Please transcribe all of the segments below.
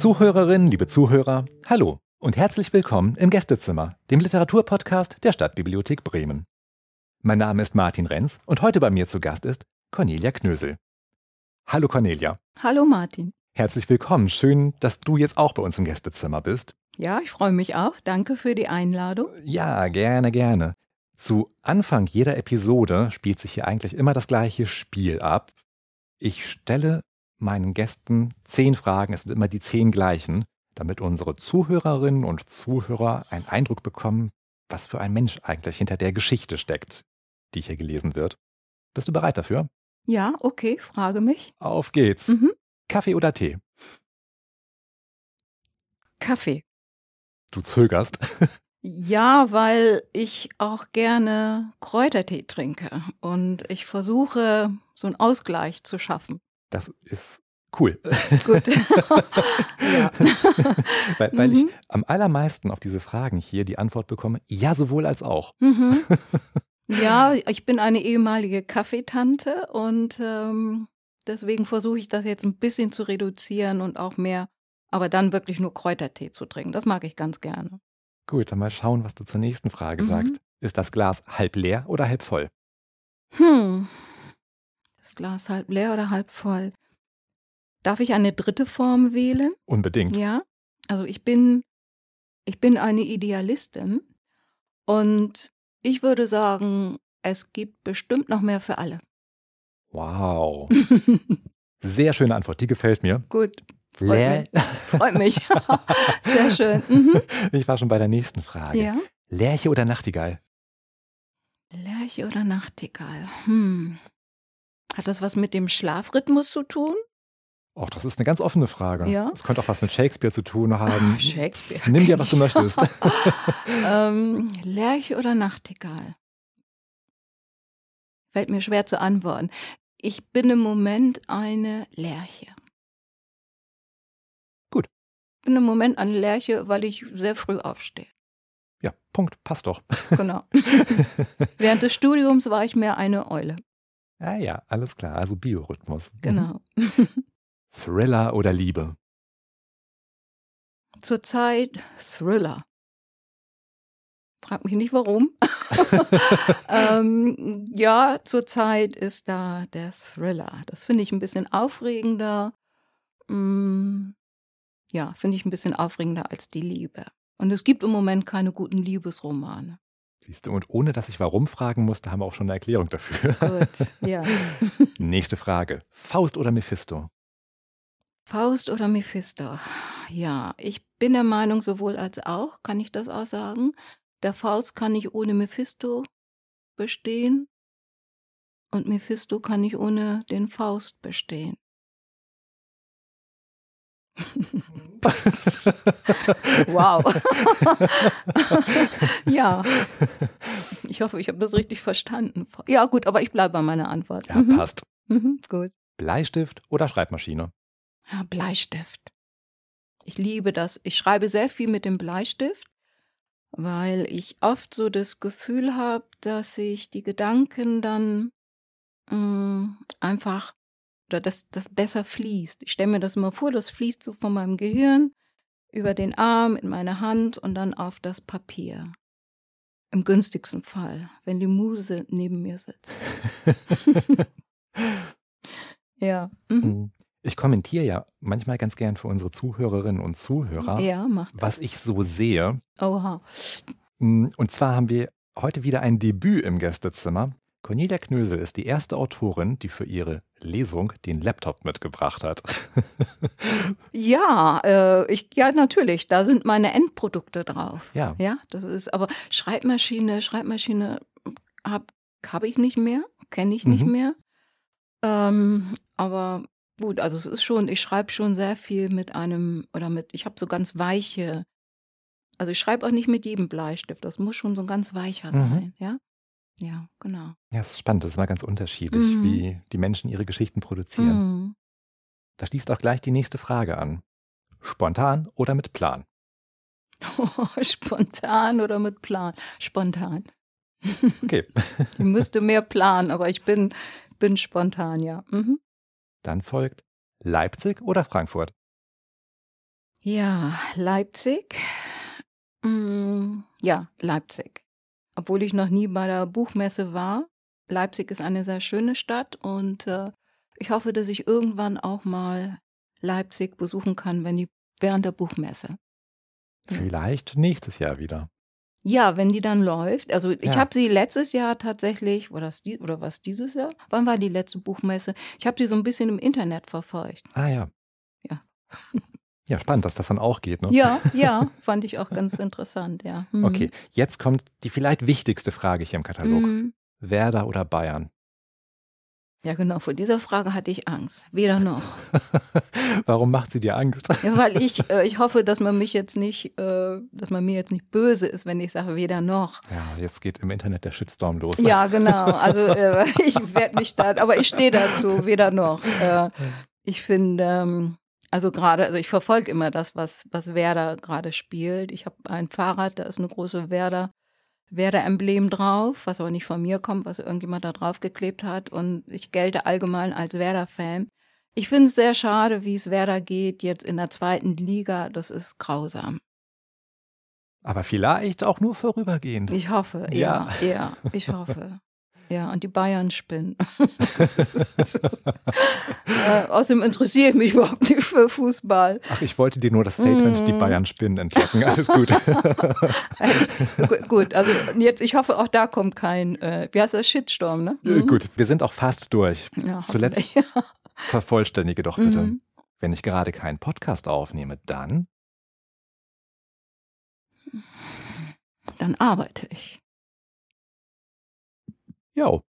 Liebe Zuhörerinnen, liebe Zuhörer, hallo und herzlich willkommen im Gästezimmer, dem Literaturpodcast der Stadtbibliothek Bremen. Mein Name ist Martin Renz und heute bei mir zu Gast ist Cornelia Knösel. Hallo Cornelia. Hallo Martin. Herzlich willkommen. Schön, dass du jetzt auch bei uns im Gästezimmer bist. Ja, ich freue mich auch. Danke für die Einladung. Ja, gerne, gerne. Zu Anfang jeder Episode spielt sich hier eigentlich immer das gleiche Spiel ab. Ich stelle meinen Gästen zehn Fragen, es sind immer die zehn gleichen, damit unsere Zuhörerinnen und Zuhörer einen Eindruck bekommen, was für ein Mensch eigentlich hinter der Geschichte steckt, die hier gelesen wird. Bist du bereit dafür? Ja, okay, frage mich. Auf geht's. Mhm. Kaffee oder Tee? Kaffee. Du zögerst. Ja, weil ich auch gerne Kräutertee trinke und ich versuche, so einen Ausgleich zu schaffen. Das ist cool. Gut. ja. weil, weil mhm. ich am allermeisten auf diese Fragen hier die Antwort bekomme, ja, sowohl als auch. Mhm. Ja, ich bin eine ehemalige Kaffeetante und ähm, deswegen versuche ich das jetzt ein bisschen zu reduzieren und auch mehr, aber dann wirklich nur Kräutertee zu trinken. Das mag ich ganz gerne. Gut, dann mal schauen, was du zur nächsten Frage mhm. sagst. Ist das Glas halb leer oder halb voll? Hm. Das Glas halb leer oder halb voll? Darf ich eine dritte Form wählen? Unbedingt. Ja. Also ich bin, ich bin eine Idealistin und ich würde sagen, es gibt bestimmt noch mehr für alle. Wow. Sehr schöne Antwort, die gefällt mir. Gut. Freut Leer mich. Freut mich. Sehr schön. Mhm. Ich war schon bei der nächsten Frage. Ja? Lerche oder Nachtigall? Lerche oder Nachtigall? Hm. Hat das was mit dem Schlafrhythmus zu tun? Och, das ist eine ganz offene Frage. Ja. Es könnte auch was mit Shakespeare zu tun haben. Ach, Shakespeare. Nimm dir, was du möchtest. ähm, Lerche oder Nachtigall? Fällt mir schwer zu antworten. Ich bin im Moment eine Lerche. Gut. Ich bin im Moment eine Lerche, weil ich sehr früh aufstehe. Ja, Punkt, passt doch. Genau. Während des Studiums war ich mehr eine Eule. Ja, ja, alles klar. Also Biorhythmus. Genau. Thriller oder Liebe? Zurzeit Thriller. Frag mich nicht warum. ähm, ja, zurzeit ist da der Thriller. Das finde ich ein bisschen aufregender. Mm, ja, finde ich ein bisschen aufregender als die Liebe. Und es gibt im Moment keine guten Liebesromane. Siehst du, und ohne dass ich warum fragen musste, haben wir auch schon eine Erklärung dafür. Gut, ja. Nächste Frage. Faust oder Mephisto? Faust oder Mephisto? Ja, ich bin der Meinung, sowohl als auch, kann ich das auch sagen. Der Faust kann nicht ohne Mephisto bestehen und Mephisto kann nicht ohne den Faust bestehen. Wow. ja. Ich hoffe, ich habe das richtig verstanden. Ja, gut, aber ich bleibe bei meiner Antwort. Ja, mhm. passt. Mhm, gut. Bleistift oder Schreibmaschine? Ja, Bleistift. Ich liebe das. Ich schreibe sehr viel mit dem Bleistift, weil ich oft so das Gefühl habe, dass ich die Gedanken dann mh, mm, einfach oder dass das besser fließt. Ich stelle mir das immer vor, das fließt so von meinem Gehirn über den Arm in meine Hand und dann auf das Papier. Im günstigsten Fall, wenn die Muse neben mir sitzt. ja. Mhm. mhm. Ich kommentiere ja manchmal ganz gern für unsere Zuhörerinnen und Zuhörer, ja, was ich so sehe. Oha. Mm, und zwar haben wir heute wieder ein Debüt im Gästezimmer. Cornelia Knösel ist die erste Autorin, die für ihre Lesung den Laptop mitgebracht hat. ja, äh, ich, ja, natürlich. Da sind meine Endprodukte drauf. Ja. Ja, das ist, aber Schreibmaschine, Schreibmaschine habe hab ich nicht mehr, kenne ich nicht mhm. mehr. Ähm, aber Gut, also es ist schon, ich schreibe schon sehr viel mit einem oder mit, ich habe so ganz weiche, also ich schreibe auch nicht mit jedem Bleistift, das muss schon so ein ganz weicher mhm. sein, mhm. ja? Ja, genau. Ja, es ist spannend, das ist mal ganz unterschiedlich, mhm. wie die Menschen ihre Geschichten produzieren. Mhm. Da schließt auch gleich die nächste Frage an. Spontan oder mit Plan? Oh, spontan oder mit Plan? Spontan. Okay. ich müsste mehr planen, aber ich bin, bin spontan, ja. Mhm. Dann folgt Leipzig oder Frankfurt? Ja, Leipzig. Mm, ja, Leipzig. Obwohl ich noch nie bei der Buchmesse war. Leipzig ist eine sehr schöne Stadt und äh, ich hoffe, dass ich irgendwann auch mal Leipzig besuchen kann, wenn die während der Buchmesse. Vielleicht nächstes Jahr wieder. Ja, wenn die dann läuft. Also ich Ja. habe sie letztes Jahr tatsächlich, das die, oder was dieses Jahr? Wann war die letzte Buchmesse? Ich habe sie so ein bisschen im Internet verfolgt. Ah ja. Ja. Ja, spannend, dass das dann auch geht. Ne? Ja, ja, fand ich auch ganz interessant, ja. Mhm. Okay, jetzt kommt die vielleicht wichtigste Frage hier im Katalog. Mhm. Werder oder Bayern? Ja, genau, vor dieser Frage hatte ich Angst. Weder noch. Warum macht sie dir Angst? Ja, weil ich, äh, ich hoffe, dass man mich jetzt nicht, äh, dass man mir jetzt nicht böse ist, wenn ich sage, weder noch. Ja, jetzt geht im Internet der Shitstorm los. Ja, genau. Also äh, ich werde mich da, aber ich stehe dazu, weder noch. Äh, ich finde, ähm, also gerade, also ich verfolge immer das, was, was Werder gerade spielt. Ich habe ein Fahrrad, da ist eine große Werder, Werder-Emblem drauf, was aber nicht von mir kommt, was irgendjemand da drauf geklebt hat. Und ich gelte allgemein als Werder-Fan. Ich finde es sehr schade, wie es Werder geht jetzt in der zweiten Liga. Das ist grausam. Aber vielleicht auch nur vorübergehend. Ich hoffe, ja, ja, ich hoffe. Ja, und die Bayern spinnen. so. äh, außerdem interessiere ich mich überhaupt nicht für Fußball. Ach, ich wollte dir nur das Statement, Mm. die Bayern spinnen, entlocken. Alles gut. Echt? Gu- Gut, also jetzt, ich hoffe, auch da kommt kein, äh, wie heißt das, Shitstorm, ne? Mhm. gut, wir sind auch fast durch. Ja, Zuletzt- hoffentlich. Vervollständige doch bitte. Mhm. Wenn ich gerade keinen Podcast aufnehme, dann Dann arbeite ich. Jo,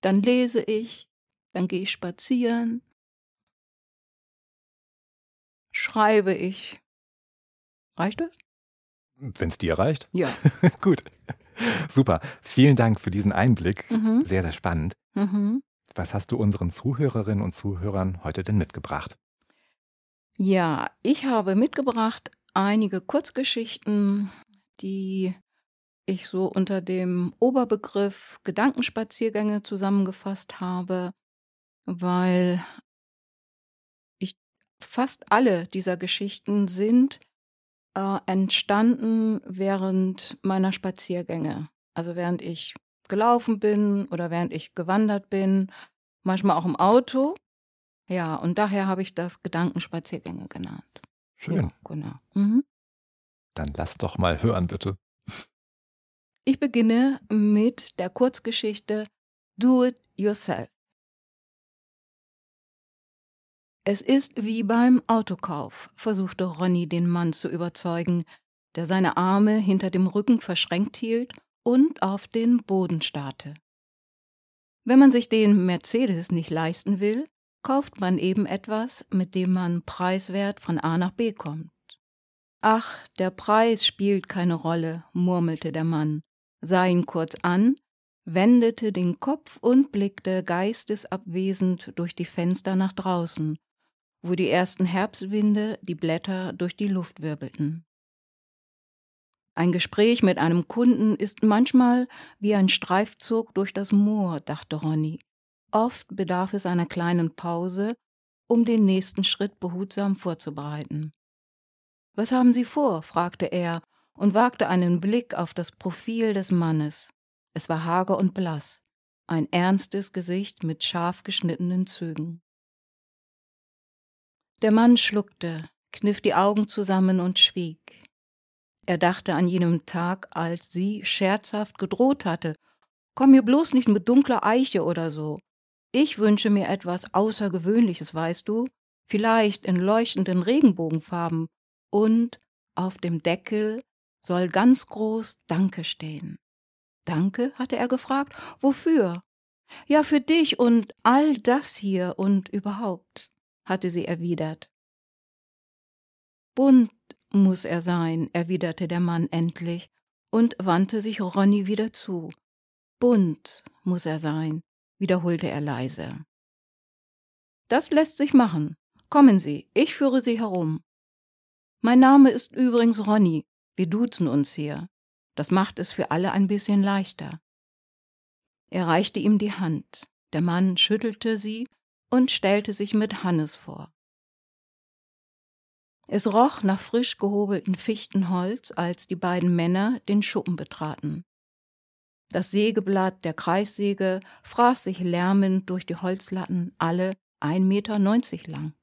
Dann lese ich. Dann gehe ich spazieren. Schreibe ich. Reicht das? wenn es dir reicht. Ja. Gut. Super. Vielen Dank für diesen Einblick. Mhm. Sehr, sehr spannend. Mhm. Was hast du unseren Zuhörerinnen und Zuhörern heute denn mitgebracht? Ja, ich habe mitgebracht einige Kurzgeschichten, die ich so unter dem Oberbegriff Gedankenspaziergänge zusammengefasst habe, weil ich fast alle dieser Geschichten sind äh, entstanden während meiner Spaziergänge. Also während ich gelaufen bin oder während ich gewandert bin, manchmal auch im Auto. Ja, und daher habe ich das Gedankenspaziergänge genannt. Schön. Ja, genau. Mhm. Dann lass doch mal hören, bitte. Ich beginne mit der Kurzgeschichte Do It Yourself. Es ist wie beim Autokauf, versuchte Ronny den Mann zu überzeugen, der seine Arme hinter dem Rücken verschränkt hielt und auf den Boden starrte. Wenn man sich den Mercedes nicht leisten will, kauft man eben etwas, mit dem man preiswert von A nach B kommt. Ach, der Preis spielt keine Rolle, murmelte der Mann, sah ihn kurz an, wendete den Kopf und blickte geistesabwesend durch die Fenster nach draußen, wo die ersten Herbstwinde die Blätter durch die Luft wirbelten. Ein Gespräch mit einem Kunden ist manchmal wie ein Streifzug durch das Moor, dachte Ronny. Oft bedarf es einer kleinen Pause, um den nächsten Schritt behutsam vorzubereiten. Was haben Sie vor? fragte er und wagte einen Blick auf das Profil des Mannes. Es war hager und blass, ein ernstes Gesicht mit scharf geschnittenen Zügen. Der Mann schluckte, kniff die Augen zusammen und schwieg. Er dachte an jenem Tag, als sie scherzhaft gedroht hatte. Komm mir bloß nicht mit dunkler Eiche oder so. Ich wünsche mir etwas Außergewöhnliches, weißt du? Vielleicht in leuchtenden Regenbogenfarben. Und auf dem Deckel soll ganz groß Danke stehen. Danke? hatte er gefragt. Wofür? Ja, für dich und all das hier und überhaupt, hatte sie erwidert. Bunt muss er sein, erwiderte der Mann endlich und wandte sich Ronny wieder zu. Bunt muss er sein, wiederholte er leise. Das lässt sich machen. Kommen Sie, ich führe Sie herum. Mein Name ist übrigens Ronny. Wir duzen uns hier. Das macht es für alle ein bisschen leichter. Er reichte ihm die Hand. Der Mann schüttelte sie und stellte sich mit Hannes vor. Es roch nach frisch gehobeltem Fichtenholz, als die beiden Männer den Schuppen betraten. Das Sägeblatt der Kreissäge fraß sich lärmend durch die Holzlatten, alle 1,90 Meter lang.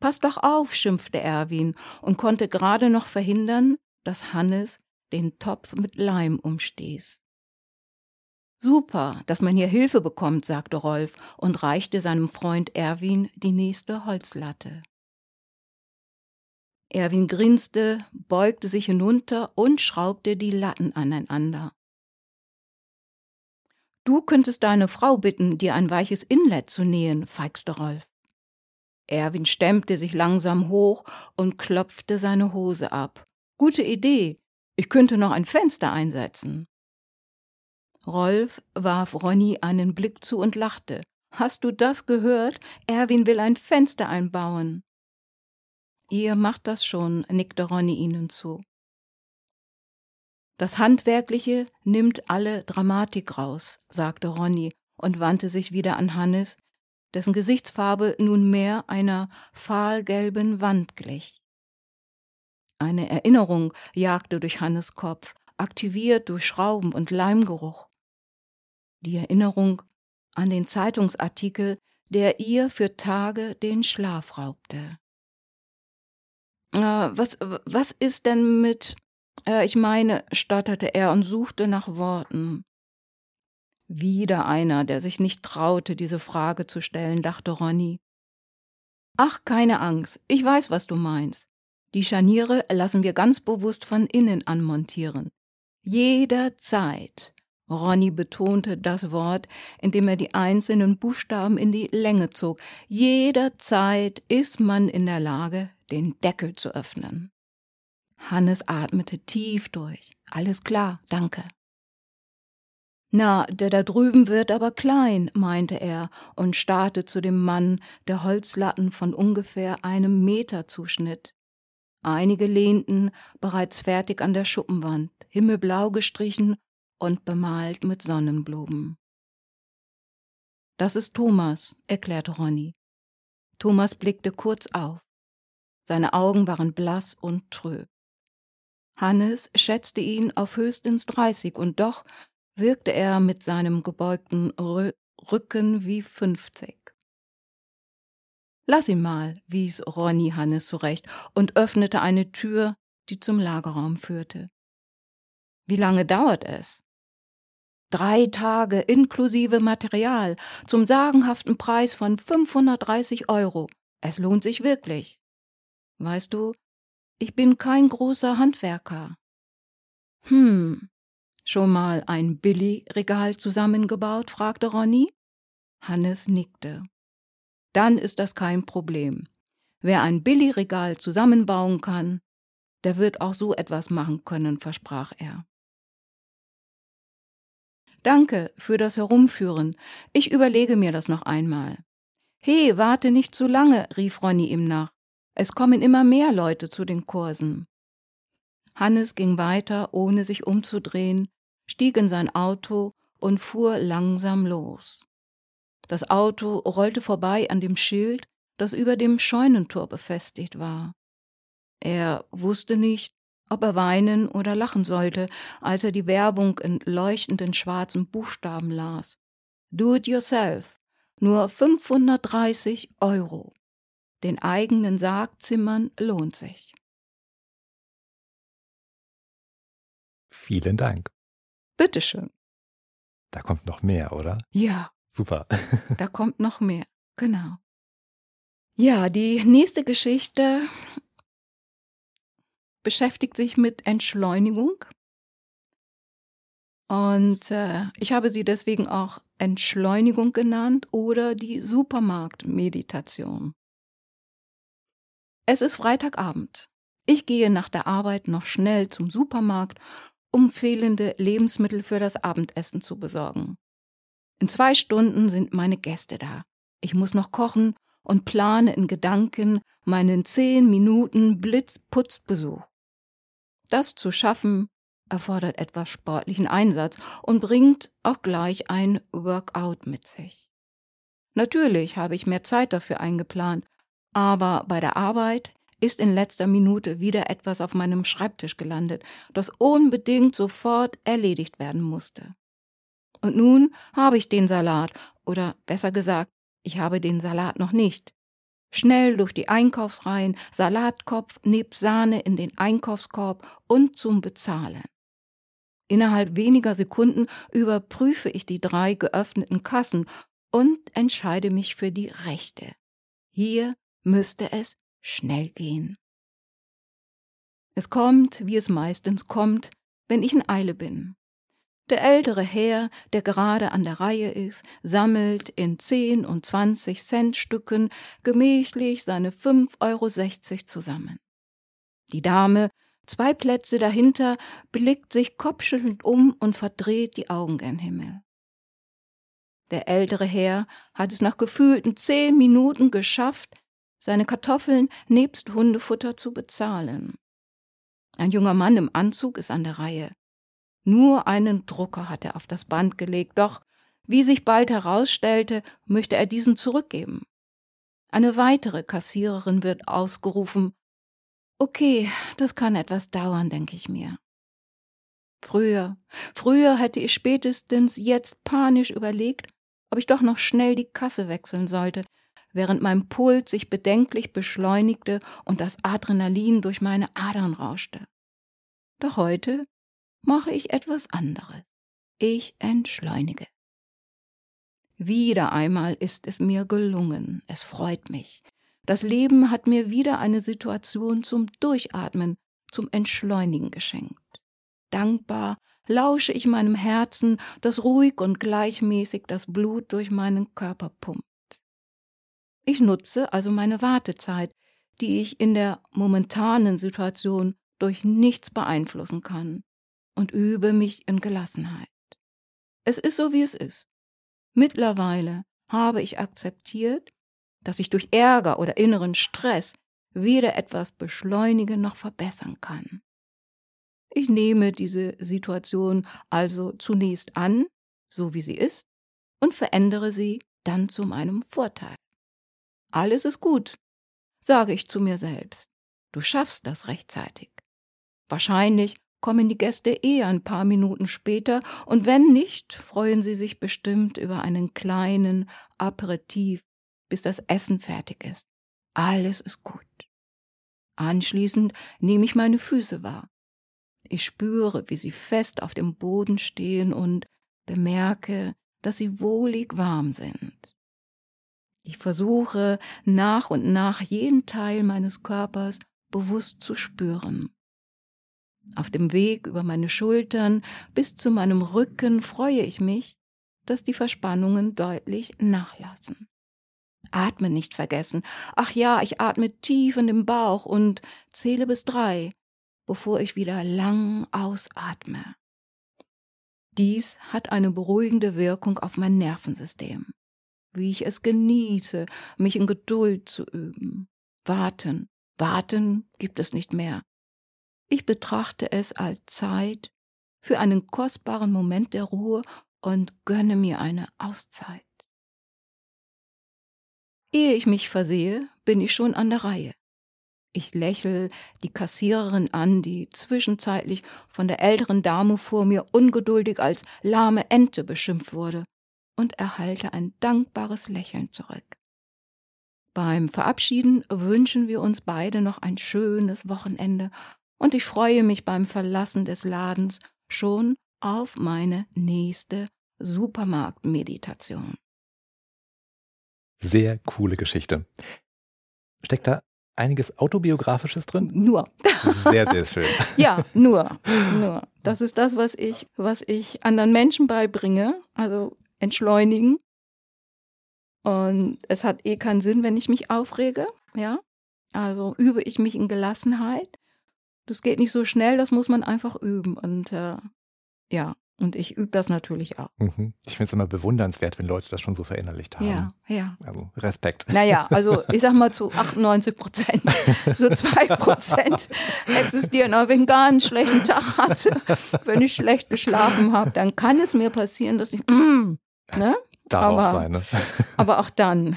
Pass doch auf, schimpfte Erwin und konnte gerade noch verhindern, dass Hannes den Topf mit Leim umstieß. Super, dass man hier Hilfe bekommt, sagte Rolf und reichte seinem Freund Erwin die nächste Holzlatte. Erwin grinste, beugte sich hinunter und schraubte die Latten aneinander. Du könntest deine Frau bitten, dir ein weiches Inlet zu nähen, feixte Rolf. Erwin stemmte sich langsam hoch und klopfte seine Hose ab. Gute Idee. Ich könnte noch ein Fenster einsetzen. Rolf warf Ronny einen Blick zu und lachte. Hast du das gehört? Erwin will ein Fenster einbauen. Ihr macht das schon, nickte Ronny ihnen zu. Das Handwerkliche nimmt alle Dramatik raus, sagte Ronny und wandte sich wieder an Hannes, dessen Gesichtsfarbe nunmehr einer fahlgelben Wand glich. Eine Erinnerung jagte durch Hannes Kopf, aktiviert durch Schrauben und Leimgeruch. Die Erinnerung an den Zeitungsartikel, der ihr für Tage den Schlaf raubte. Äh, was, was ist denn mit, äh, ich meine, stotterte er und suchte nach Worten. Wieder einer, der sich nicht traute, diese Frage zu stellen, dachte Ronny. Ach, keine Angst, ich weiß, was du meinst. Die Scharniere lassen wir ganz bewusst von innen anmontieren. Jederzeit. Ronny betonte das Wort, indem er die einzelnen Buchstaben in die Länge zog. Jederzeit ist man in der Lage, den Deckel zu öffnen. Hannes atmete tief durch. Alles klar, danke. Na, der da drüben wird aber klein, meinte er und starrte zu dem Mann, der Holzlatten von ungefähr einem Meter zuschnitt. Einige lehnten bereits fertig an der Schuppenwand, himmelblau gestrichen und bemalt mit Sonnenblumen. Das ist Thomas, erklärte Ronny. Thomas blickte kurz auf. Seine Augen waren blass und trüb. Hannes schätzte ihn auf höchstens dreißig, und doch wirkte er mit seinem gebeugten Rü Rücken wie fünfzig. Lass ihn mal, wies Ronny Hannes zurecht und öffnete eine Tür, die zum Lagerraum führte. Wie lange dauert es? Drei Tage inklusive Material zum sagenhaften Preis von 530 Euro. Es lohnt sich wirklich. Weißt du, ich bin kein großer Handwerker. Hm, schon mal ein Billy-Regal zusammengebaut? fragte Ronny. Hannes nickte. Dann ist das kein Problem. Wer ein Billy-Regal zusammenbauen kann, der wird auch so etwas machen können, versprach er. Danke für das Herumführen. Ich überlege mir das noch einmal. He, warte nicht zu lange, rief Ronny ihm nach. Es kommen immer mehr Leute zu den Kursen. Hannes ging weiter, ohne sich umzudrehen, stieg in sein Auto und fuhr langsam los. Das Auto rollte vorbei an dem Schild, das über dem Scheunentor befestigt war. Er wusste nicht, ob er weinen oder lachen sollte, als er die Werbung in leuchtenden schwarzen Buchstaben las. Do it yourself. Nur 530 Euro. Den eigenen Sarg zimmern lohnt sich. Vielen Dank. Bitteschön. Da kommt noch mehr, oder? Ja. Super. da kommt noch mehr. Genau. Ja, die nächste Geschichte beschäftigt sich mit Entschleunigung. Und äh, ich habe sie deswegen auch Entschleunigung genannt oder die Supermarktmeditation. Es ist Freitagabend. Ich gehe nach der Arbeit noch schnell zum Supermarkt, um fehlende Lebensmittel für das Abendessen zu besorgen. In zwei Stunden sind meine Gäste da. Ich muss noch kochen und plane in Gedanken meinen zehn Minuten Blitzputzbesuch. Das zu schaffen erfordert etwas sportlichen Einsatz und bringt auch gleich ein Workout mit sich. Natürlich habe ich mehr Zeit dafür eingeplant, aber bei der Arbeit ist in letzter Minute wieder etwas auf meinem Schreibtisch gelandet, das unbedingt sofort erledigt werden musste. Und nun habe ich den Salat, oder besser gesagt, ich habe den Salat noch nicht. Schnell durch die Einkaufsreihen, Salatkopf nebst Sahne in den Einkaufskorb und zum Bezahlen. Innerhalb weniger Sekunden überprüfe ich die drei geöffneten Kassen und entscheide mich für die rechte. Hier müsste es schnell gehen. Es kommt, wie es meistens kommt, wenn ich in Eile bin. Der ältere Herr, der gerade an der Reihe ist, sammelt in zehn und zwanzig Cent Stücken gemächlich seine fünf Euro sechzig zusammen. Die Dame, zwei Plätze dahinter, blickt sich kopfschüttelnd um und verdreht die Augen gen Himmel. Der ältere Herr hat es nach gefühlten zehn Minuten geschafft, seine Kartoffeln nebst Hundefutter zu bezahlen. Ein junger Mann im Anzug ist an der Reihe. Nur einen Drucker hat er auf das Band gelegt, doch, wie sich bald herausstellte, möchte er diesen zurückgeben. Eine weitere Kassiererin wird ausgerufen. Okay, das kann etwas dauern, denke ich mir. Früher, früher hätte ich spätestens jetzt panisch überlegt, ob ich doch noch schnell die Kasse wechseln sollte, während mein Puls sich bedenklich beschleunigte und das Adrenalin durch meine Adern rauschte. Doch heute mache ich etwas anderes. Ich entschleunige. Wieder einmal ist es mir gelungen. Es freut mich. Das Leben hat mir wieder eine Situation zum Durchatmen, zum Entschleunigen geschenkt. Dankbar lausche ich meinem Herzen, das ruhig und gleichmäßig das Blut durch meinen Körper pumpt. Ich nutze also meine Wartezeit, die ich in der momentanen Situation durch nichts beeinflussen kann und übe mich in Gelassenheit. Es ist so, wie es ist. Mittlerweile habe ich akzeptiert, dass ich durch Ärger oder inneren Stress weder etwas beschleunigen noch verbessern kann. Ich nehme diese Situation also zunächst an, so wie sie ist, und verändere sie dann zu meinem Vorteil. Alles ist gut, sage ich zu mir selbst. Du schaffst das rechtzeitig. Wahrscheinlich kommen die Gäste eh ein paar Minuten später, und wenn nicht, freuen sie sich bestimmt über einen kleinen Aperitif, bis das Essen fertig ist. Alles ist gut. Anschließend nehme ich meine Füße wahr. Ich spüre, wie sie fest auf dem Boden stehen und bemerke, dass sie wohlig warm sind. Ich versuche nach und nach jeden Teil meines Körpers bewusst zu spüren. Auf dem Weg über meine Schultern bis zu meinem Rücken freue ich mich, dass die Verspannungen deutlich nachlassen. Atme nicht vergessen. Ach ja, ich atme tief in den Bauch und zähle bis drei, bevor ich wieder lang ausatme. Dies hat eine beruhigende Wirkung auf mein Nervensystem. Wie ich es genieße, mich in Geduld zu üben. Warten, warten gibt es nicht mehr. Ich betrachte es als Zeit für einen kostbaren Moment der Ruhe und gönne mir eine Auszeit. Ehe ich mich versehe, bin ich schon an der Reihe. Ich lächel die Kassiererin an, die zwischenzeitlich von der älteren Dame vor mir ungeduldig als lahme Ente beschimpft wurde, und erhalte ein dankbares Lächeln zurück. Beim Verabschieden wünschen wir uns beide noch ein schönes Wochenende und ich freue mich beim Verlassen des Ladens schon auf meine nächste Supermarktmeditation. Sehr coole Geschichte. Steckt da einiges autobiografisches drin? Nur. Sehr, sehr schön. ja, nur, nur. Das ist das, was ich, was ich anderen Menschen beibringe, also entschleunigen. Und es hat eh keinen Sinn, wenn ich mich aufrege, ja. Also übe ich mich in Gelassenheit das geht nicht so schnell, das muss man einfach üben. Und äh, ja, und ich übe das natürlich auch. Mhm. Ich finde es immer bewundernswert, wenn Leute das schon so verinnerlicht haben. Ja, ja. Also Respekt. Naja, also ich sag mal zu 98 Prozent. So zwei Prozent existieren. Aber wenn ich einen ganz schlechten Tag hatte, wenn ich schlecht geschlafen habe, dann kann es mir passieren, dass ich, mm, ne? Darf aber, auch sein, ne? aber auch dann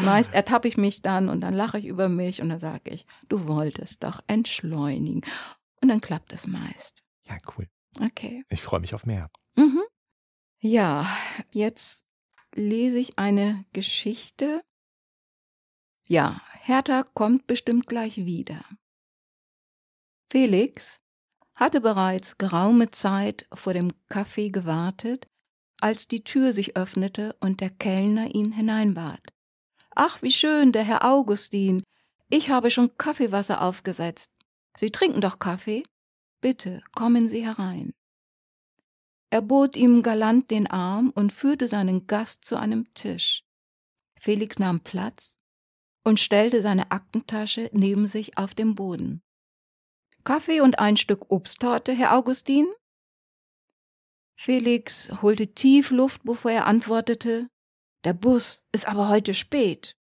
Meist ertappe ich mich dann und dann lache ich über mich und dann sage ich, du wolltest doch entschleunigen. Und dann klappt es meist. Ja, cool. Okay. Ich freue mich auf mehr. Mhm. Ja, jetzt lese ich eine Geschichte. Ja, Hertha kommt bestimmt gleich wieder. Felix hatte bereits geraume Zeit vor dem Café gewartet, als die Tür sich öffnete und der Kellner ihn hineinbat. Ach, wie schön, der Herr Augustin. Ich habe schon Kaffeewasser aufgesetzt. Sie trinken doch Kaffee? Bitte, kommen Sie herein. Er bot ihm galant den Arm und führte seinen Gast zu einem Tisch. Felix nahm Platz und stellte seine Aktentasche neben sich auf den Boden. Kaffee und ein Stück Obsttorte, Herr Augustin? Felix holte tief Luft, bevor er antwortete Der Bus ist aber heute spät.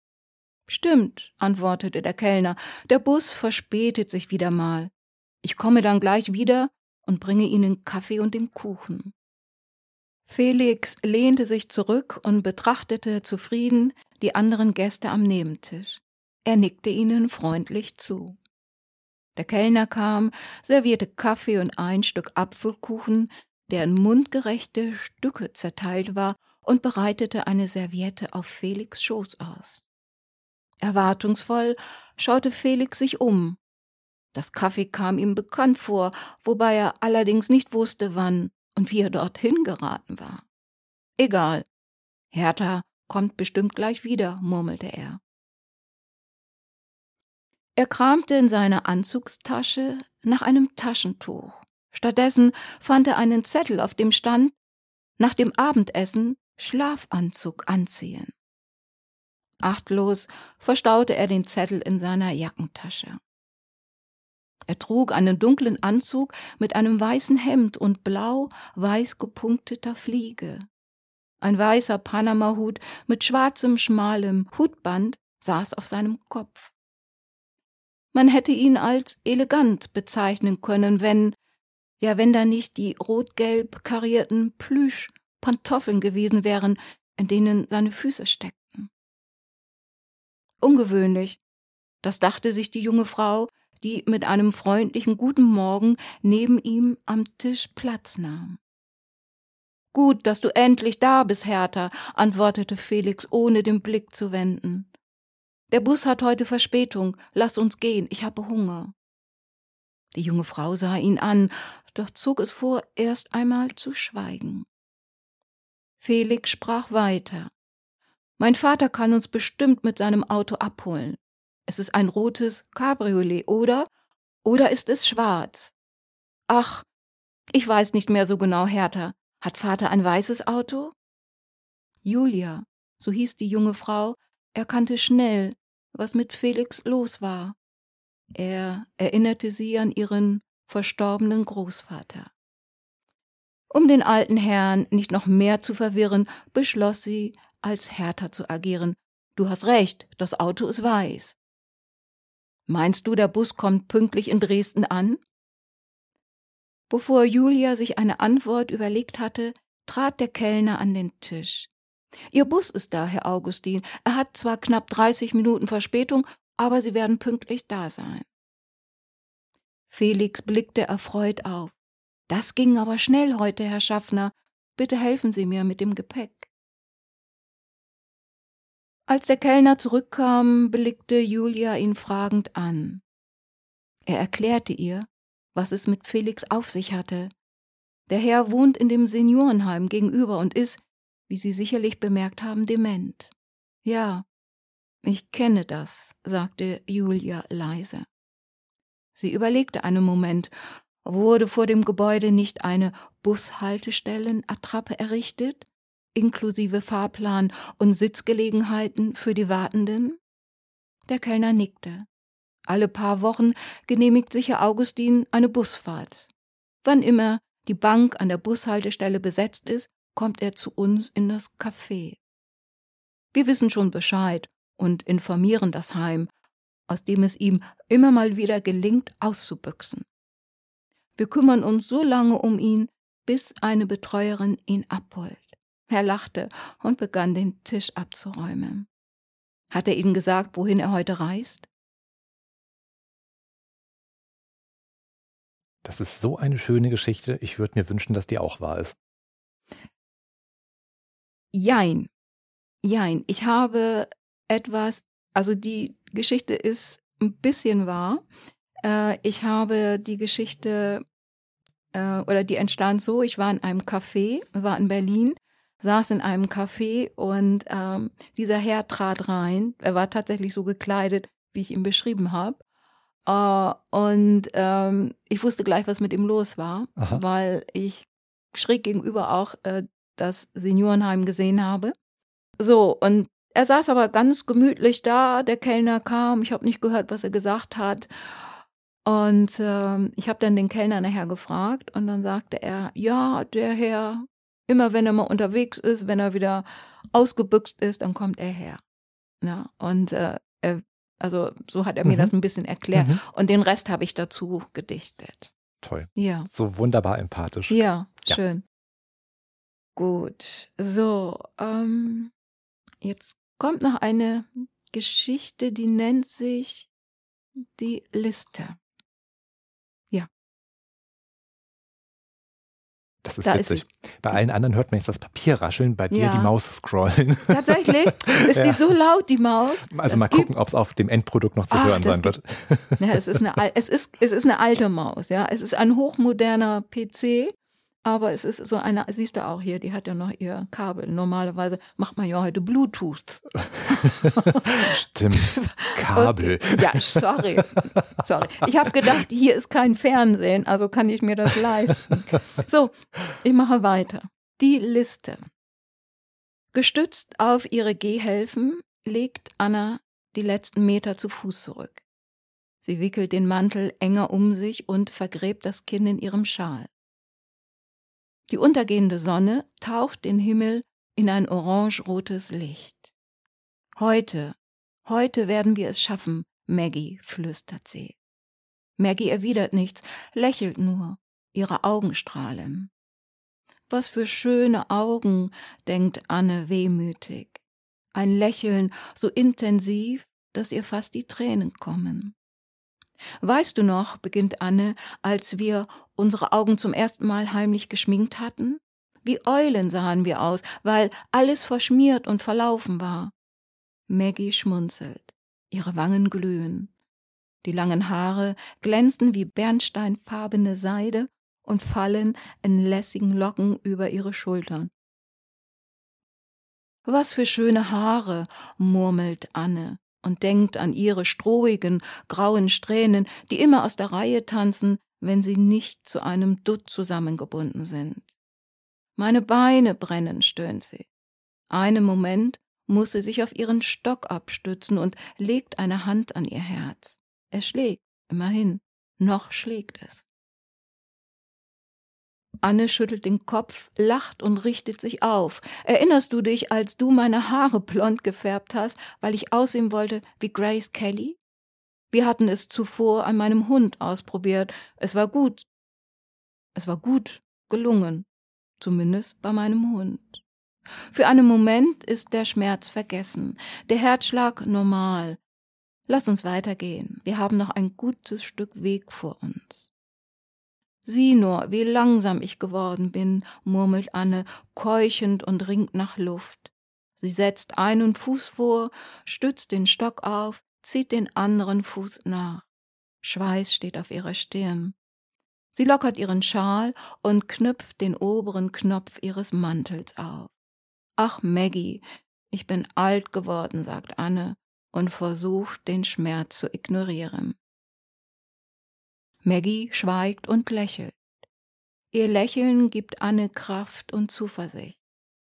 Stimmt, antwortete der Kellner, der Bus verspätet sich wieder mal. Ich komme dann gleich wieder und bringe Ihnen Kaffee und den Kuchen. Felix lehnte sich zurück und betrachtete zufrieden die anderen Gäste am Nebentisch. Er nickte ihnen freundlich zu. Der Kellner kam, servierte Kaffee und ein Stück Apfelkuchen, der in mundgerechte Stücke zerteilt war, und bereitete eine Serviette auf Felix Schoß aus. Erwartungsvoll schaute Felix sich um. Das Kaffee kam ihm bekannt vor, wobei er allerdings nicht wusste, wann und wie er dorthin geraten war. Egal. Hertha kommt bestimmt gleich wieder, murmelte er. Er kramte in seiner Anzugstasche nach einem Taschentuch. Stattdessen fand er einen Zettel, auf dem stand nach dem Abendessen Schlafanzug anziehen. Achtlos verstaute er den Zettel in seiner Jackentasche. Er trug einen dunklen Anzug mit einem weißen Hemd und blau-weiß gepunkteter Fliege. Ein weißer Panamahut mit schwarzem, schmalem Hutband saß auf seinem Kopf. Man hätte ihn als elegant bezeichnen können, wenn, ja, wenn da nicht die rot-gelb karierten Plüsch-Pantoffeln gewesen wären, in denen seine Füße steckten. Ungewöhnlich, das dachte sich die junge Frau, die mit einem freundlichen Guten Morgen neben ihm am Tisch Platz nahm. Gut, dass du endlich da bist, Hertha, antwortete Felix, ohne den Blick zu wenden. Der Bus hat heute Verspätung. Lass uns gehen, ich habe Hunger. Die junge Frau sah ihn an, doch zog es vor, erst einmal zu schweigen. Felix sprach weiter. Mein Vater kann uns bestimmt mit seinem Auto abholen. Es ist ein rotes Cabriolet, oder? Oder ist es schwarz? Ach, ich weiß nicht mehr so genau, Hertha. Hat Vater ein weißes Auto? Julia, so hieß die junge Frau, erkannte schnell, was mit Felix los war. Er erinnerte sie an ihren verstorbenen Großvater. Um den alten Herrn nicht noch mehr zu verwirren, beschloss sie, als härter zu agieren. Du hast recht, das Auto ist weiß. Meinst du, der Bus kommt pünktlich in Dresden an? Bevor Julia sich eine Antwort überlegt hatte, trat der Kellner an den Tisch. Ihr Bus ist da, Herr Augustin. Er hat zwar knapp 30 Minuten Verspätung, aber Sie werden pünktlich da sein. Felix blickte erfreut auf. Das ging aber schnell heute, Herr Schaffner. Bitte helfen Sie mir mit dem Gepäck. Als der Kellner zurückkam, blickte Julia ihn fragend an. Er erklärte ihr, was es mit Felix auf sich hatte. Der Herr wohnt in dem Seniorenheim gegenüber und ist, wie Sie sicherlich bemerkt haben, dement. Ja, ich kenne das, sagte Julia leise. Sie überlegte einen Moment. Wurde vor dem Gebäude nicht eine Bushaltestellenattrappe errichtet, inklusive Fahrplan und Sitzgelegenheiten für die Wartenden? Der Kellner nickte. Alle paar Wochen genehmigt sich Herr Augustin eine Busfahrt. Wann immer die Bank an der Bushaltestelle besetzt ist, kommt er zu uns in das Café. Wir wissen schon Bescheid und informieren das Heim, aus dem es ihm immer mal wieder gelingt, auszubüchsen. Wir kümmern uns so lange um ihn, bis eine Betreuerin ihn abholt. Er lachte und begann den Tisch abzuräumen. Hat er Ihnen gesagt, wohin er heute reist? Das ist so eine schöne Geschichte. Ich würde mir wünschen, dass die auch wahr ist. Jein. Jein. Ich habe etwas, also die Geschichte ist ein bisschen wahr. Äh, ich habe die Geschichte, äh, oder die entstand so, ich war in einem Café, war in Berlin, saß in einem Café und ähm, dieser Herr trat rein. Er war tatsächlich so gekleidet, wie ich ihn beschrieben habe. Uh, und ähm, ich wusste gleich, was mit ihm los war, Aha. weil ich schräg gegenüber auch äh, das Seniorenheim gesehen habe. So, und er saß aber ganz gemütlich da, der Kellner kam, ich habe nicht gehört, was er gesagt hat. Und ähm, ich habe dann den Kellner nachher gefragt und dann sagte er, ja, der Herr, immer wenn er mal unterwegs ist, wenn er wieder ausgebüxt ist, dann kommt er her. Ja, und äh, er also so hat er mir mhm. das ein bisschen erklärt. Mhm. Und den Rest habe ich dazu gedichtet. Toll. Ja. So wunderbar empathisch. Ja, ja. schön. Gut. So, ähm, jetzt kommt noch eine Geschichte, die nennt sich die Liste. Das ist da witzig. Ist bei allen anderen hört man jetzt das Papier rascheln, bei dir ja. die Maus scrollen. Tatsächlich? Ist ja. die so laut, die Maus? Also das mal gucken, ob es auf dem Endprodukt noch zu Ach, hören sein wird. Ja, es ist, eine, es, ist, es ist eine alte Maus, ja. Es ist ein hochmoderner PC aber es ist so eine, siehst du auch hier, die hat ja noch ihr Kabel. Normalerweise macht man ja heute Bluetooth. Stimmt. Kabel. Okay. Ja, sorry. Sorry. Ich habe gedacht, hier ist kein Fernsehen, also kann ich mir das leisten. So, ich mache weiter. Die Liste. Gestützt auf ihre Gehhilfen legt Anna die letzten Meter zu Fuß zurück. Sie wickelt den Mantel enger um sich und vergräbt das Kinn in ihrem Schal. Die untergehende Sonne taucht den Himmel in ein orangerotes Licht. Heute, heute werden wir es schaffen, Maggie, flüstert sie. Maggie erwidert nichts, lächelt nur, ihre Augen strahlen. Was für schöne Augen, denkt Anne wehmütig. Ein Lächeln so intensiv, dass ihr fast die Tränen kommen. Weißt du noch, beginnt Anne, als wir unsere Augen zum ersten Mal heimlich geschminkt hatten? Wie Eulen sahen wir aus, weil alles verschmiert und verlaufen war. Maggie schmunzelt. Ihre Wangen glühen. Die langen Haare glänzen wie bernsteinfarbene Seide und fallen in lässigen Locken über ihre Schultern. Was für schöne Haare, murmelt Anne und denkt an ihre strohigen, grauen Strähnen, die immer aus der Reihe tanzen, wenn sie nicht zu einem Dutt zusammengebunden sind. Meine Beine brennen, stöhnt sie. Einen Moment muss sie sich auf ihren Stock abstützen und legt eine Hand an ihr Herz. Es schlägt, immerhin, noch schlägt es. Anne schüttelt den Kopf, lacht und richtet sich auf. Erinnerst du dich, als du meine Haare blond gefärbt hast, weil ich aussehen wollte wie Grace Kelly? Wir hatten es zuvor an meinem Hund ausprobiert. Es war gut. Es war gut gelungen. Zumindest bei meinem Hund. Für einen Moment ist der Schmerz vergessen, der Herzschlag normal. Lass uns weitergehen. Wir haben noch ein gutes Stück Weg vor uns. Sieh nur, wie langsam ich geworden bin, murmelt Anne, keuchend und ringt nach Luft. Sie setzt einen Fuß vor, stützt den Stock auf, zieht den anderen Fuß nach. Schweiß steht auf ihrer Stirn. Sie lockert ihren Schal und knüpft den oberen Knopf ihres Mantels auf. Ach, Maggie, ich bin alt geworden, sagt Anne und versucht, den Schmerz zu ignorieren. Maggie schweigt und lächelt. Ihr Lächeln gibt Anne Kraft und Zuversicht.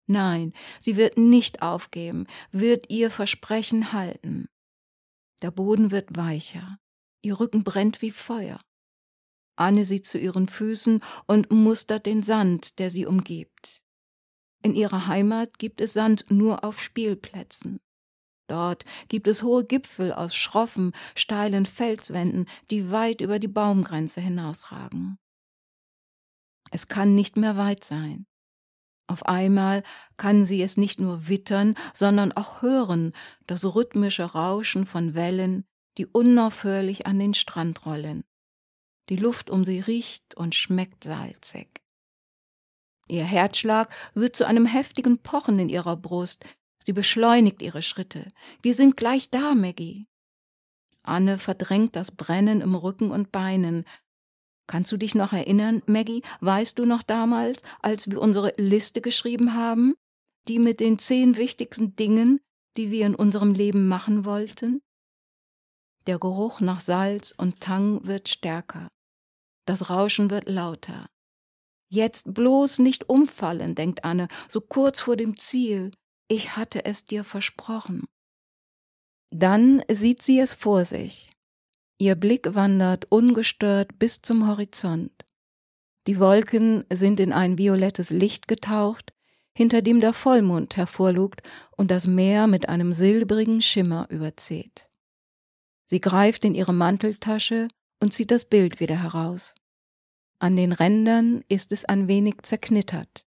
Nein, sie wird nicht aufgeben, wird ihr Versprechen halten. Der Boden wird weicher, ihr Rücken brennt wie Feuer. Anne sieht zu ihren Füßen und mustert den Sand, der sie umgibt. In ihrer Heimat gibt es Sand nur auf Spielplätzen. Dort gibt es hohe Gipfel aus schroffen, steilen Felswänden, die weit über die Baumgrenze hinausragen. Es kann nicht mehr weit sein. Auf einmal kann sie es nicht nur wittern, sondern auch hören, das rhythmische Rauschen von Wellen, die unaufhörlich an den Strand rollen. Die Luft um sie riecht und schmeckt salzig. Ihr Herzschlag wird zu einem heftigen Pochen in ihrer Brust. Sie beschleunigt ihre Schritte. Wir sind gleich da, Maggie. Anne verdrängt das Brennen im Rücken und Beinen. Kannst du dich noch erinnern, Maggie? Weißt du noch damals, als wir unsere Liste geschrieben haben? Die mit den zehn wichtigsten Dingen, die wir in unserem Leben machen wollten? Der Geruch nach Salz und Tang wird stärker. Das Rauschen wird lauter. Jetzt bloß nicht umfallen, denkt Anne, so kurz vor dem Ziel. Ich hatte es dir versprochen. Dann sieht sie es vor sich. Ihr Blick wandert ungestört bis zum Horizont. Die Wolken sind in ein violettes Licht getaucht, hinter dem der Vollmond hervorlugt und das Meer mit einem silbrigen Schimmer überzieht. Sie greift in ihre Manteltasche und zieht das Bild wieder heraus. An den Rändern ist es ein wenig zerknittert.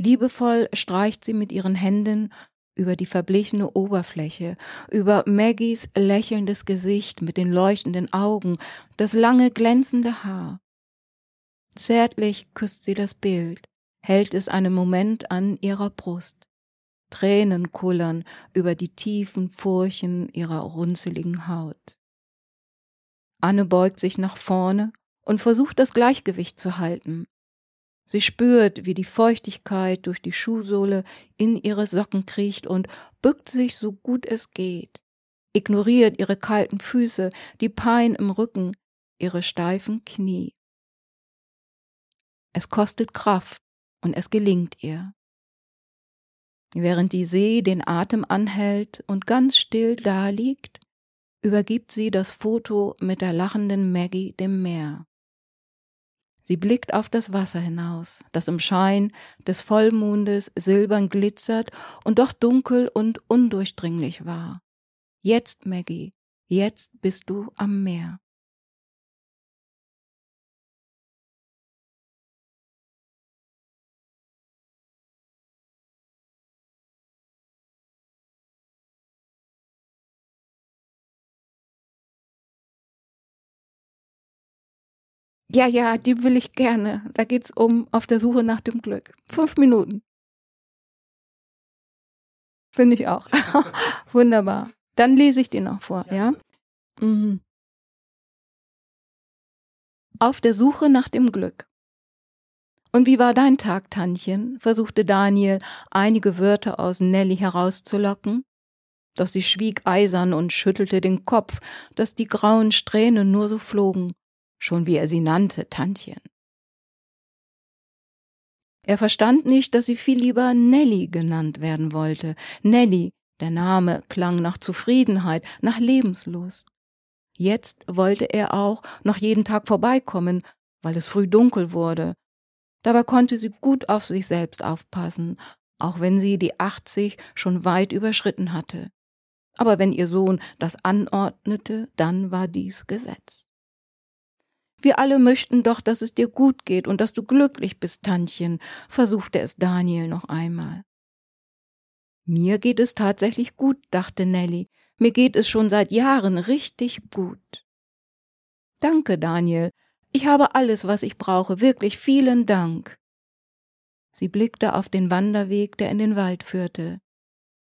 Liebevoll streicht sie mit ihren Händen über die verblichene Oberfläche, über Maggies lächelndes Gesicht mit den leuchtenden Augen, das lange glänzende Haar. Zärtlich küsst sie das Bild, hält es einen Moment an ihrer Brust. Tränen kullern über die tiefen Furchen ihrer runzeligen Haut. Anne beugt sich nach vorne und versucht das Gleichgewicht zu halten. Sie spürt, wie die Feuchtigkeit durch die Schuhsohle in ihre Socken kriecht und bückt sich so gut es geht, ignoriert ihre kalten Füße, die Pein im Rücken, ihre steifen Knie. Es kostet Kraft und es gelingt ihr. Während die See den Atem anhält und ganz still daliegt, übergibt sie das Foto mit der lachenden Maggie dem Meer. Sie blickt auf das Wasser hinaus, das im Schein des Vollmondes silbern glitzert und doch dunkel und undurchdringlich war. Jetzt, Maggie, jetzt bist du am Meer. Ja, ja, die will ich gerne. Da geht's um auf der Suche nach dem Glück. Fünf Minuten. Finde ich auch. Wunderbar. Dann lese ich dir noch vor, ja? Mhm. Auf der Suche nach dem Glück. Und wie war dein Tag, Tantchen? versuchte Daniel, einige Wörter aus Nelly herauszulocken. Doch sie schwieg eisern und schüttelte den Kopf, dass die grauen Strähnen nur so flogen schon wie er sie nannte, Tantchen. Er verstand nicht, dass sie viel lieber Nelly genannt werden wollte. Nelly, der Name klang nach Zufriedenheit, nach Lebenslust. Jetzt wollte er auch noch jeden Tag vorbeikommen, weil es früh dunkel wurde. Dabei konnte sie gut auf sich selbst aufpassen, auch wenn sie die 80 schon weit überschritten hatte. Aber wenn ihr Sohn das anordnete, dann war dies Gesetz. Wir alle möchten doch, dass es dir gut geht und dass du glücklich bist, Tantchen, versuchte es Daniel noch einmal. Mir geht es tatsächlich gut, dachte Nelly. Mir geht es schon seit Jahren richtig gut. Danke, Daniel. Ich habe alles, was ich brauche. Wirklich vielen Dank. Sie blickte auf den Wanderweg, der in den Wald führte.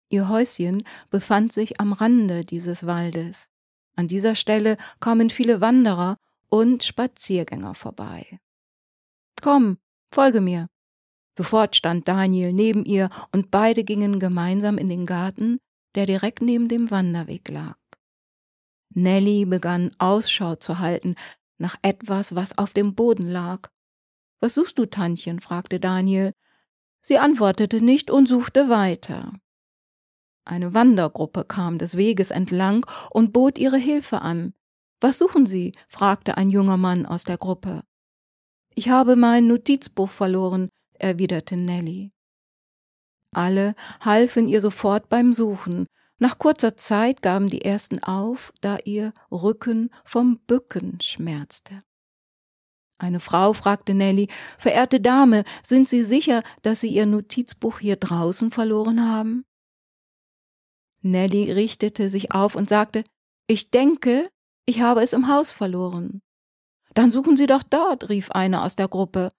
Ihr Häuschen befand sich am Rande dieses Waldes. An dieser Stelle kamen viele Wanderer und Spaziergänger vorbei. Komm, folge mir. Sofort stand Daniel neben ihr und beide gingen gemeinsam in den Garten, der direkt neben dem Wanderweg lag. Nelly begann Ausschau zu halten nach etwas, was auf dem Boden lag. Was suchst du, Tantchen? fragte Daniel. Sie antwortete nicht und suchte weiter. Eine Wandergruppe kam des Weges entlang und bot ihre Hilfe an. Was suchen Sie? fragte ein junger Mann aus der Gruppe. Ich habe mein Notizbuch verloren, erwiderte Nelly. Alle halfen ihr sofort beim Suchen. Nach kurzer Zeit gaben die ersten auf, da ihr Rücken vom Bücken schmerzte. Eine Frau fragte Nelly, verehrte Dame, sind Sie sicher, dass Sie Ihr Notizbuch hier draußen verloren haben? Nelly richtete sich auf und sagte, ich denke, ich habe es im Haus verloren. Dann suchen Sie doch dort, rief eine aus der Gruppe.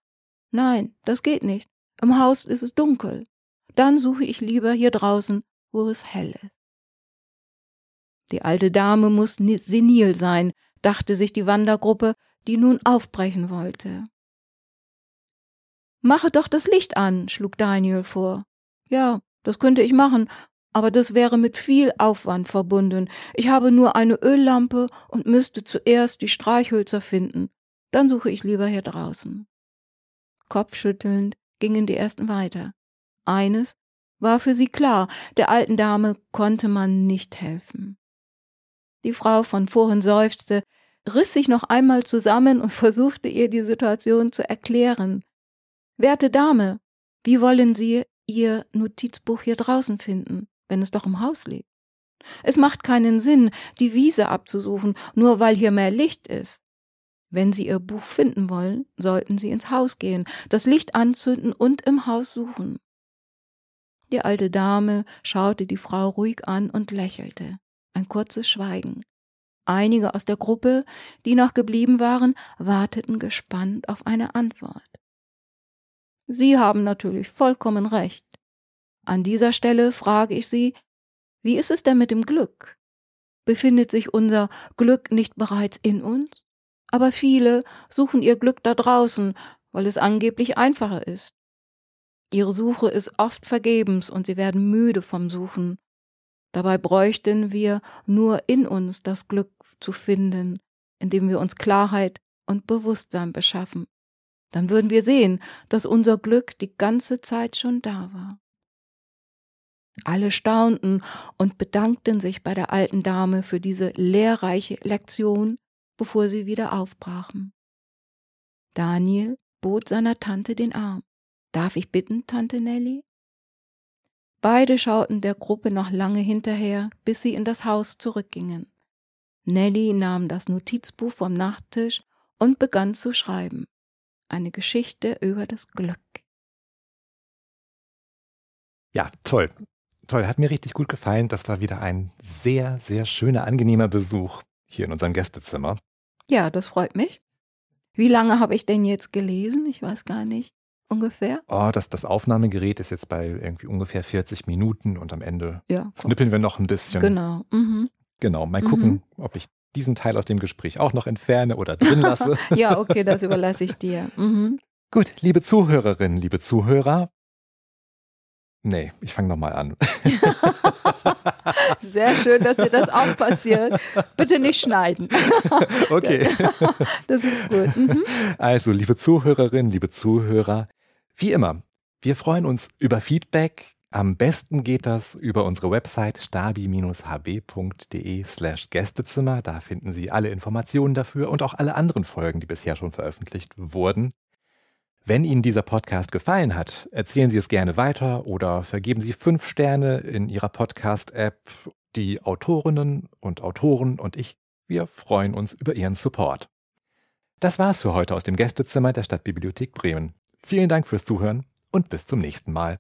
Nein, das geht nicht. Im Haus ist es dunkel. Dann suche ich lieber hier draußen, wo es hell ist. Die alte Dame muss senil sein, dachte sich die Wandergruppe, die nun aufbrechen wollte. Mache doch das Licht an, schlug Daniel vor. Ja, das könnte ich machen, aber das wäre mit viel Aufwand verbunden. Ich habe nur eine Öllampe und müsste zuerst die Streichhölzer finden. Dann suche ich lieber hier draußen. Kopfschüttelnd gingen die ersten weiter. Eines war für sie klar, der alten Dame konnte man nicht helfen. Die Frau von vorhin seufzte, riss sich noch einmal zusammen und versuchte ihr die Situation zu erklären. Werte Dame, wie wollen Sie Ihr Notizbuch hier draußen finden, wenn es doch im Haus liegt? Es macht keinen Sinn, die Wiese abzusuchen, nur weil hier mehr Licht ist. Wenn Sie Ihr Buch finden wollen, sollten Sie ins Haus gehen, das Licht anzünden und im Haus suchen. Die alte Dame schaute die Frau ruhig an und lächelte. Ein kurzes Schweigen. Einige aus der Gruppe, die noch geblieben waren, warteten gespannt auf eine Antwort. Sie haben natürlich vollkommen recht. An dieser Stelle frage ich Sie, wie ist es denn mit dem Glück? Befindet sich unser Glück nicht bereits in uns? Aber viele suchen ihr Glück da draußen, weil es angeblich einfacher ist. Ihre Suche ist oft vergebens und sie werden müde vom Suchen. Dabei bräuchten wir nur in uns das Glück zu finden, indem wir uns Klarheit und Bewusstsein beschaffen. Dann würden wir sehen, dass unser Glück die ganze Zeit schon da war. Alle staunten und bedankten sich bei der alten Dame für diese lehrreiche Lektion, bevor sie wieder aufbrachen. Daniel bot seiner Tante den Arm. Darf ich bitten, Tante Nelly? Beide schauten der Gruppe noch lange hinterher, bis sie in das Haus zurückgingen. Nelly nahm das Notizbuch vom Nachttisch und begann zu schreiben. Eine Geschichte über das Glück. Ja, toll. Toll, hat mir richtig gut gefallen. Das war wieder ein sehr, sehr schöner, angenehmer Besuch hier in unserem Gästezimmer. Ja, das freut mich. Wie lange habe ich denn jetzt gelesen? Ich weiß gar nicht. Ungefähr? Oh, das, das Aufnahmegerät ist jetzt bei irgendwie ungefähr 40 Minuten und am Ende ja, schnippeln wir noch ein bisschen. Genau. Mhm. Genau. Mal gucken, mhm. ob ich diesen Teil aus dem Gespräch auch noch entferne oder drin lasse. ja, okay, das überlasse ich dir. Mhm. Gut, liebe Zuhörerinnen, liebe Zuhörer. Nee, ich fange nochmal an. Sehr schön, dass dir das auch passiert. Bitte nicht schneiden. Okay. Das ist gut. Mhm. Also, liebe Zuhörerinnen, liebe Zuhörer, wie immer, wir freuen uns über Feedback. Am besten geht das über unsere Website stabi-hb.de slash Gästezimmer. Da finden Sie alle Informationen dafür und auch alle anderen Folgen, die bisher schon veröffentlicht wurden. Wenn Ihnen dieser Podcast gefallen hat, erzählen Sie es gerne weiter oder vergeben Sie fünf Sterne in Ihrer Podcast-App. Die Autorinnen und Autoren und ich, wir freuen uns über Ihren Support. Das war's für heute aus dem Gästezimmer der Stadtbibliothek Bremen. Vielen Dank fürs Zuhören und bis zum nächsten Mal.